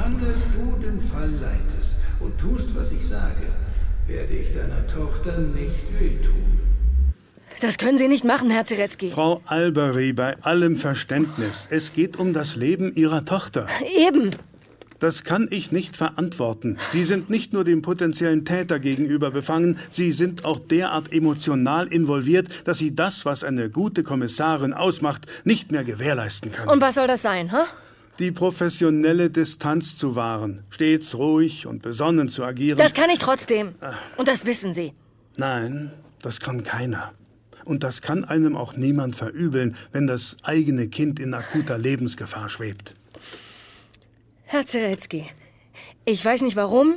Solange du den Fall leitest und tust, was ich sage, werde ich deiner Tochter nicht wehtun. Das können Sie nicht machen, Herr Zirecki. Frau Alberi, bei allem Verständnis, es geht um das Leben Ihrer Tochter. Eben. Das kann ich nicht verantworten. Sie sind nicht nur dem potenziellen Täter gegenüber befangen, Sie sind auch derart emotional involviert, dass Sie das, was eine gute Kommissarin ausmacht, nicht mehr gewährleisten können. Und was soll das sein, ha? Die professionelle Distanz zu wahren, stets ruhig und besonnen zu agieren. Das kann ich trotzdem. Und das wissen Sie. Nein, das kann keiner. Und das kann einem auch niemand verübeln, wenn das eigene Kind in akuter Lebensgefahr schwebt. Herr Zeretzky, ich weiß nicht warum,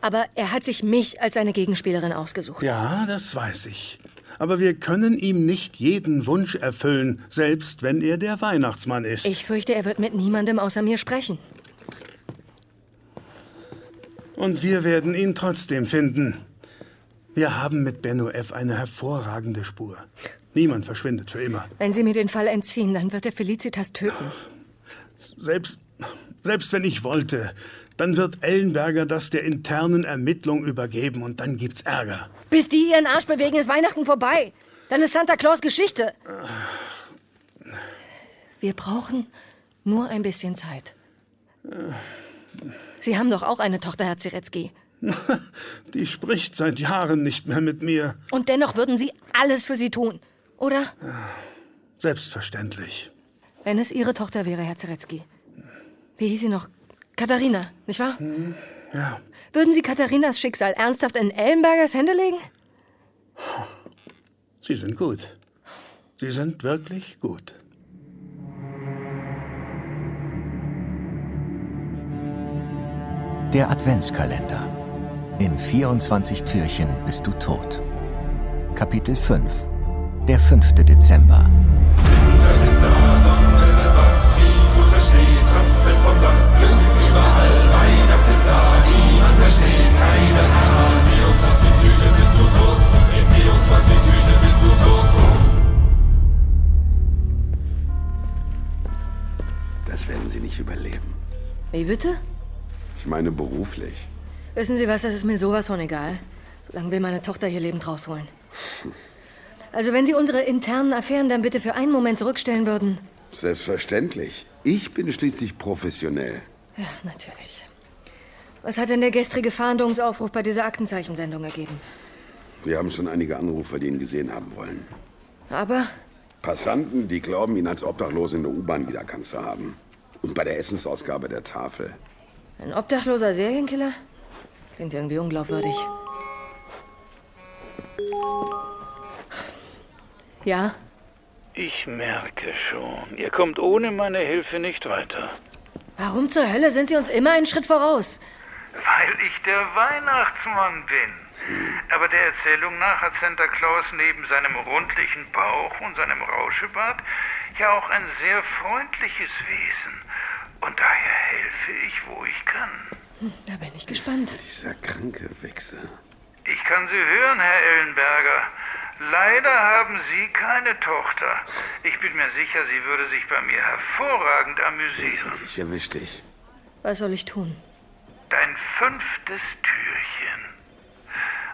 aber er hat sich mich als seine Gegenspielerin ausgesucht. Ja, das weiß ich. Aber wir können ihm nicht jeden Wunsch erfüllen, selbst wenn er der Weihnachtsmann ist. Ich fürchte, er wird mit niemandem außer mir sprechen. Und wir werden ihn trotzdem finden. Wir haben mit Benno F. eine hervorragende Spur. Niemand verschwindet für immer. Wenn Sie mir den Fall entziehen, dann wird er Felicitas töten. Selbst, selbst wenn ich wollte, dann wird Ellenberger das der internen Ermittlung übergeben und dann gibt's Ärger. Bis die ihren Arsch bewegen, ist Weihnachten vorbei. Dann ist Santa Claus Geschichte. Wir brauchen nur ein bisschen Zeit. Sie haben doch auch eine Tochter, Herr Zirecki. Die spricht seit Jahren nicht mehr mit mir. Und dennoch würden Sie alles für sie tun, oder? Selbstverständlich. Wenn es Ihre Tochter wäre, Herr Zirecki. Wie hieß sie noch? Katharina, nicht wahr? Ja. Würden Sie Katharinas Schicksal ernsthaft in Ellenbergers Hände legen? Sie sind gut. Sie sind wirklich gut. Der Adventskalender. In 24 Türchen bist du tot. Kapitel 5. Der 5. Dezember. Versteht, keine Ahnung. 24 Türchen bist du tot, in 24 Türchen bist du tot. Das werden Sie nicht überleben. Wie bitte? Ich meine beruflich. Wissen Sie was, das ist mir sowas von egal. Solange wir meine Tochter hier lebend rausholen. Also wenn Sie unsere internen Affären dann bitte für einen Moment zurückstellen würden. Selbstverständlich. Ich bin schließlich professionell. Ja, natürlich. Was hat denn der gestrige Fahndungsaufruf bei dieser Aktenzeichensendung ergeben? Wir haben schon einige Anrufer, die ihn gesehen haben wollen. Aber Passanten, die glauben, ihn als Obdachlosen in der U-Bahn wiedererkannt zu haben. Und bei der Essensausgabe der Tafel. ein obdachloser Serienkiller? Klingt irgendwie unglaubwürdig. Ja, Ich merke schon, ihr kommt ohne meine Hilfe nicht weiter. warum zur Hölle sind Sie uns immer einen Schritt voraus? Weil ich der Weihnachtsmann bin. Aber der Erzählung nach hat Santa Claus neben seinem rundlichen Bauch und seinem Rauschebart ja auch ein sehr freundliches Wesen. Und daher helfe ich, wo ich kann. Da bin ich gespannt. Dieser kranke Wichser. Ich kann Sie hören, Herr Ellenberger. Leider haben Sie keine Tochter. Ich bin mir sicher, sie würde sich bei mir hervorragend amüsieren. Ich erwisch dich. Was soll ich tun? Dein fünftes Türchen.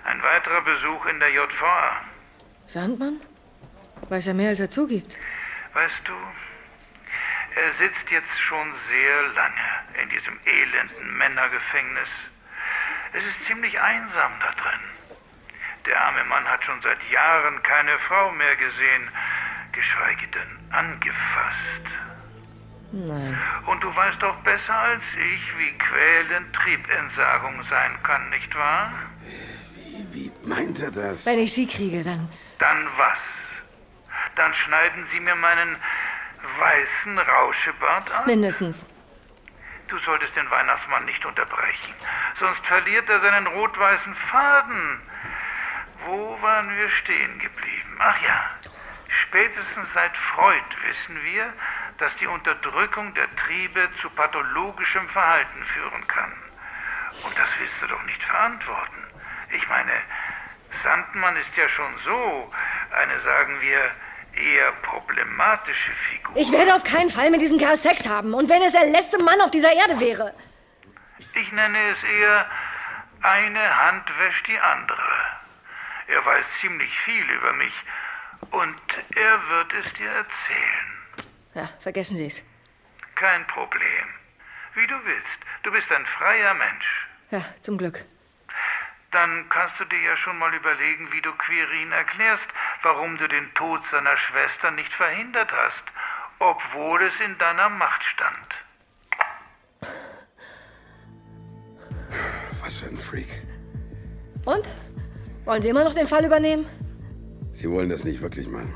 Ein weiterer Besuch in der JVA. Sandmann? Weiß er mehr, als er zugibt. Weißt du, er sitzt jetzt schon sehr lange in diesem elenden Männergefängnis. Es ist ziemlich einsam da drin. Der arme Mann hat schon seit Jahren keine Frau mehr gesehen, geschweige denn angefasst. Nein. Und du weißt doch besser als ich, wie quälend Triebentsagung sein kann, nicht wahr? Wie meint er das? Wenn ich sie kriege, dann. Dann was? Dann schneiden sie mir meinen weißen Rauschebart ab? Mindestens. Du solltest den Weihnachtsmann nicht unterbrechen, sonst verliert er seinen rot-weißen Faden. Wo waren wir stehen geblieben? Ach ja, spätestens seit Freud wissen wir, dass die Unterdrückung der Triebe zu pathologischem Verhalten führen kann. Und das willst du doch nicht verantworten. Ich meine, Sandmann ist ja schon so eine, sagen wir, eher problematische Figur. Ich werde auf keinen Fall mit diesem Kerl Sex haben. Und wenn es der letzte Mann auf dieser Erde wäre. nenne es eher eine Hand wäscht die andere. Er weiß ziemlich viel über mich und er wird es dir erzählen. Ja, vergessen Sie es. Kein Problem. Wie du willst. Du bist ein freier Mensch. Ja, zum Glück. Dann kannst du dir ja schon mal überlegen, wie du Quirin erklärst, warum du den Tod seiner Schwester nicht verhindert hast, obwohl es in deiner Macht stand. Was für ein Freak. Und? Wollen Sie immer noch den Fall übernehmen? Sie wollen das nicht wirklich machen.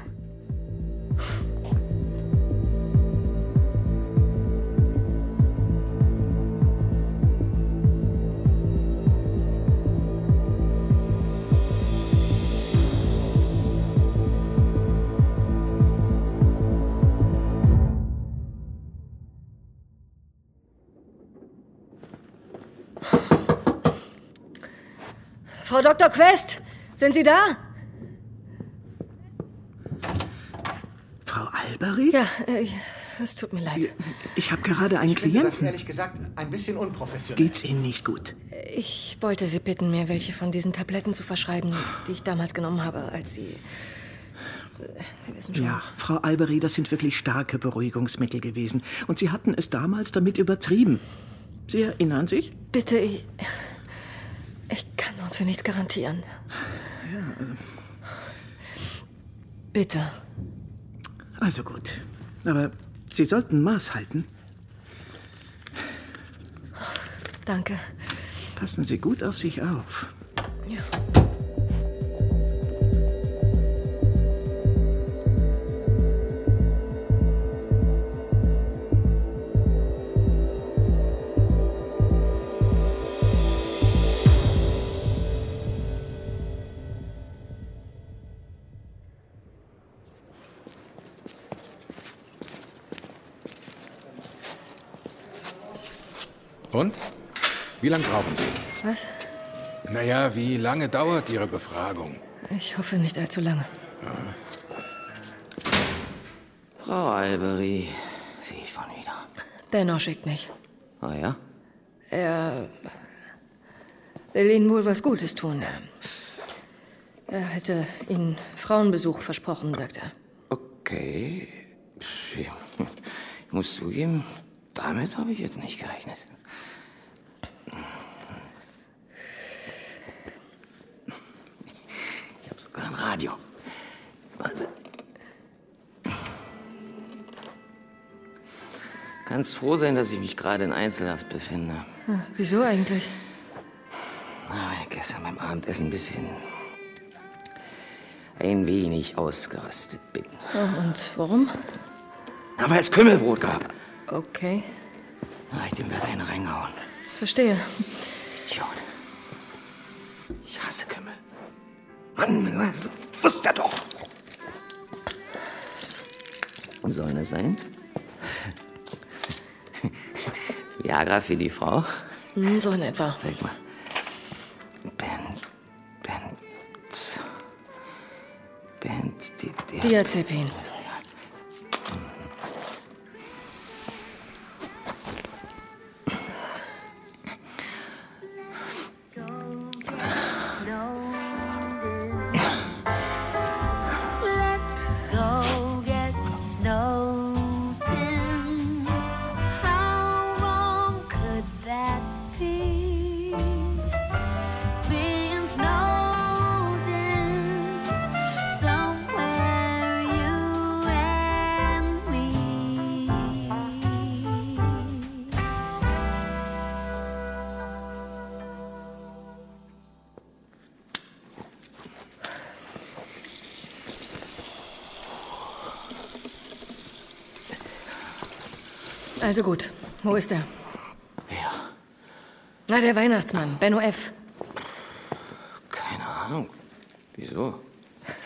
Frau Dr. Quest, sind Sie da? Frau Alberi? Ja, äh, es tut mir leid. Ich habe gerade einen Ich finde das Klienten. ehrlich gesagt ein bisschen unprofessionell. Geht's Ihnen nicht gut? Ich wollte Sie bitten, mir welche von diesen Tabletten zu verschreiben, die ich damals genommen habe, als Sie. äh, Sie wissen schon. Ja, Frau Alberi, das sind wirklich starke Beruhigungsmittel gewesen. Und Sie hatten es damals damit übertrieben. Sie erinnern sich? Bitte, ich. Ich kann sonst für nichts garantieren. Bitte. Also gut. Aber Sie sollten Maß halten. Danke. Passen Sie gut auf sich auf. Ja. Und? Wie lange brauchen Sie? Was? Naja, wie lange dauert Ihre Befragung? Ich hoffe nicht allzu lange. Frau Alberi, Sie schon wieder. Benno schickt mich. Ah ja? Er will Ihnen wohl was Gutes tun. Er hätte Ihnen Frauenbesuch versprochen, sagt er. Okay. Ja. Ich muss zugeben, damit habe ich jetzt nicht gerechnet. Ich habe sogar ein Radio. Warte. Kannst froh sein, dass ich mich gerade in Einzelhaft befinde. Ah, wieso eigentlich? Na, gestern beim Abendessen ein bisschen. ein wenig ausgerastet bin. Oh, und warum? Na, weil es Kümmelbrot gab. Okay, Na, ich dem Wetter eine reingehauen. verstehe. Idiot. Ich hasse Kümmel. Mann, wusste er doch. Soll das sein? Viagra für die Frau? Hm, so in etwa. Sag mal. Ben. Ben. Die, Diazepin. Also gut, wo ist er? Wer? Na, der Weihnachtsmann, Benno F. Keine Ahnung. Wieso?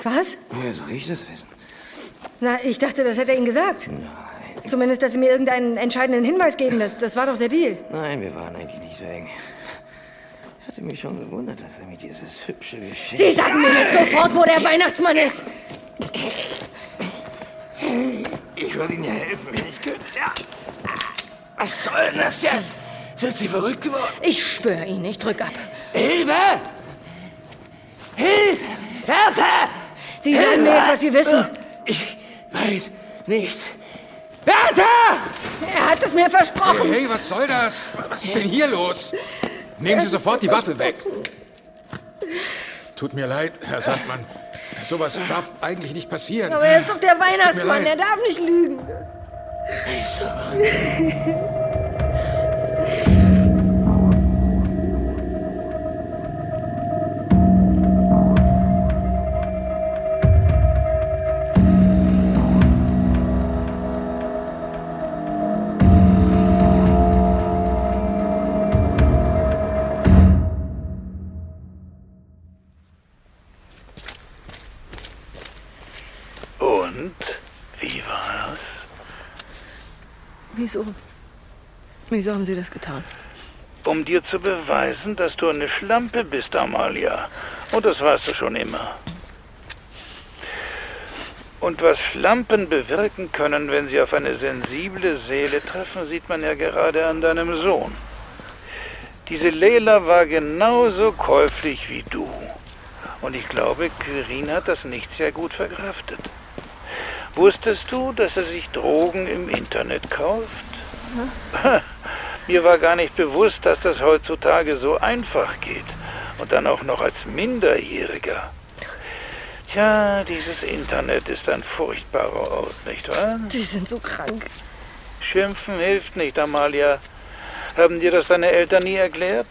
Was? Woher soll ich das wissen? Na, ich dachte, das hätte er Ihnen gesagt. Zumindest, dass Sie mir irgendeinen entscheidenden Hinweis geben. Das, das war doch der Deal. Nein, wir waren eigentlich nicht so eng. Ich hatte mich schon gewundert, dass er mir dieses hübsche Geschenk... Sie sagen mir jetzt sofort, wo der Weihnachtsmann ist. Ich würde Ihnen ja helfen, wenn ich könnte. Ja. Was soll denn das jetzt? Sind Sie verrückt geworden? Ich spüre ihn, ich drück ab. Hilfe! Hilfe! Bertha! Sie sagen mir jetzt, was Sie wissen. Ich weiß nichts. Bertha! Er hat es mir versprochen. Hey, hey, was soll das? Was ist denn hier los? Nehmen Sie sofort die Waffe weg. Tut mir leid, Herr Sandmann. Sowas darf eigentlich nicht passieren. Aber er ist doch der Weihnachtsmann, er darf nicht lügen. Und? Wie war's? Wieso? Wieso haben Sie das getan? Um dir zu beweisen, dass du eine Schlampe bist, Amalia. Und das warst du schon immer. Und was Schlampen bewirken können, wenn sie auf eine sensible Seele treffen, sieht man ja gerade an deinem Sohn. Diese Leila war genauso käuflich wie du. Und ich glaube, Quirin hat das nicht sehr gut verkraftet. Wusstest du, dass er sich Drogen im Internet kauft? Mir war gar nicht bewusst, dass das heutzutage so einfach geht. Und dann auch noch als Minderjähriger. Tja, dieses Internet ist ein furchtbarer Ort, nicht wahr? Sie sind so krank. Schimpfen hilft nicht, Amalia. Haben dir das deine Eltern nie erklärt?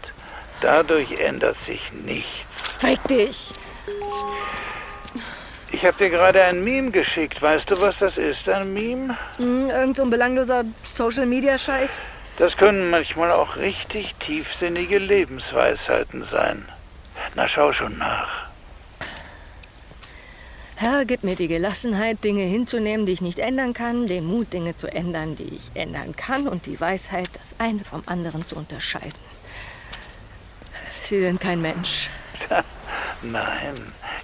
Dadurch ändert sich nichts. Fick dich. Ich habe dir gerade ein Meme geschickt. Weißt du, was das ist, ein Meme? Hm, irgend so ein belangloser Social-Media-Scheiß. Das können manchmal auch richtig tiefsinnige Lebensweisheiten sein. Na, schau schon nach. Herr, gib mir die Gelassenheit, Dinge hinzunehmen, die ich nicht ändern kann, den Mut, Dinge zu ändern, die ich ändern kann und die Weisheit, das eine vom anderen zu unterscheiden. Sie sind kein Mensch. Nein,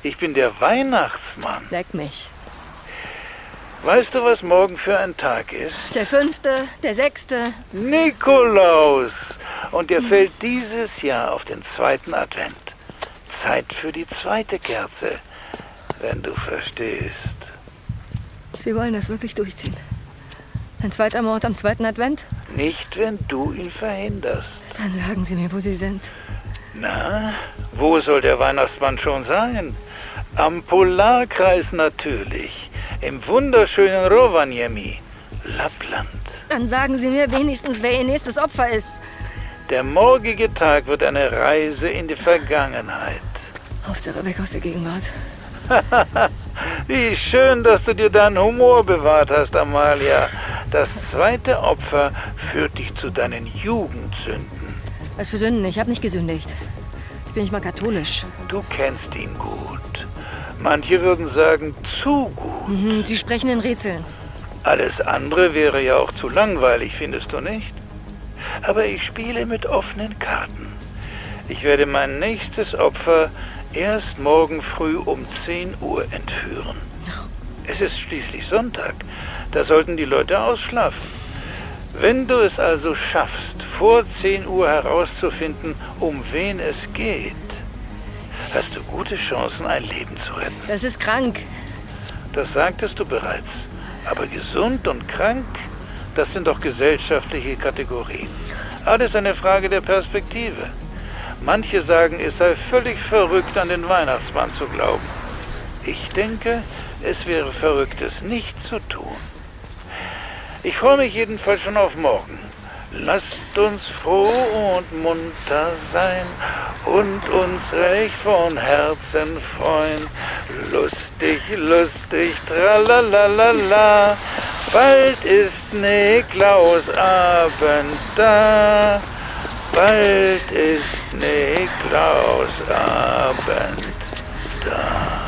ich bin der Weihnachtsmann. Leck mich. Weißt du, was morgen für ein Tag ist? Der fünfte, der sechste. Nikolaus. Und der fällt dieses Jahr auf den zweiten Advent. Zeit für die zweite Kerze, wenn du verstehst. Sie wollen das wirklich durchziehen. Ein zweiter Mord am zweiten Advent? Nicht, wenn du ihn verhinderst. Dann sagen Sie mir, wo Sie sind. Na, wo soll der Weihnachtsmann schon sein? Am Polarkreis natürlich. Im wunderschönen Rovaniemi, Lappland. Dann sagen Sie mir wenigstens, wer Ihr nächstes Opfer ist. Der morgige Tag wird eine Reise in die Vergangenheit. Hauptsache weg aus der Gegenwart. Wie schön, dass du dir deinen Humor bewahrt hast, Amalia. Das zweite Opfer führt dich zu deinen Jugendsünden. Was für Sünden? Ich habe nicht gesündigt. Ich bin nicht mal katholisch. Du kennst ihn gut. Manche würden sagen, zu gut. Mhm, Sie sprechen in Rätseln. Alles andere wäre ja auch zu langweilig, findest du nicht? Aber ich spiele mit offenen Karten. Ich werde mein nächstes Opfer erst morgen früh um 10 Uhr entführen. Es ist schließlich Sonntag. Da sollten die Leute ausschlafen. Wenn du es also schaffst, vor 10 Uhr herauszufinden, um wen es geht, hast du gute Chancen, ein Leben zu retten. Das ist krank. Das sagtest du bereits. Aber gesund und krank, das sind doch gesellschaftliche Kategorien. Alles eine Frage der Perspektive. Manche sagen, es sei völlig verrückt, an den Weihnachtsmann zu glauben. Ich denke, es wäre verrückt, es nicht zu tun. Ich freue mich jedenfalls schon auf morgen. Lasst uns froh und munter sein und uns recht von Herzen freuen. Lustig, lustig, tralalala. Bald ist Niklausabend da. Bald ist Niklausabend da.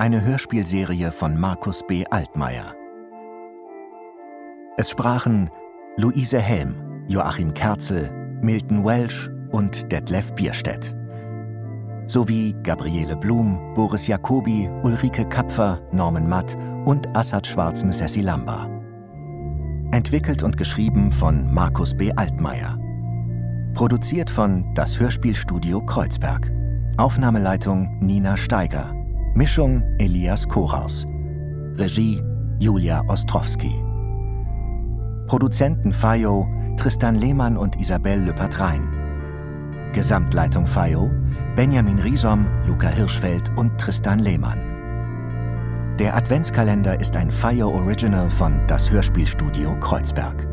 Eine Hörspielserie von Markus B. Altmaier. Es sprachen Luise Helm, Joachim Kerzel, Milton Welsh und Detlef Bierstedt. Sowie Gabriele Blum, Boris Jacobi, Ulrike Kapfer, Norman Matt und Assad Schwarz-Missessi Lamba. Entwickelt und geschrieben von Markus B. Altmaier. Produziert von Das Hörspielstudio Kreuzberg. Aufnahmeleitung Nina Steiger. Mischung Elias Koraus. Regie Julia Ostrowski. Produzenten FAIO Tristan Lehmann und Isabel Lüppert-Rhein. Gesamtleitung FAIO Benjamin Riesom, Luca Hirschfeld und Tristan Lehmann. Der Adventskalender ist ein FAIO Original von Das Hörspielstudio Kreuzberg.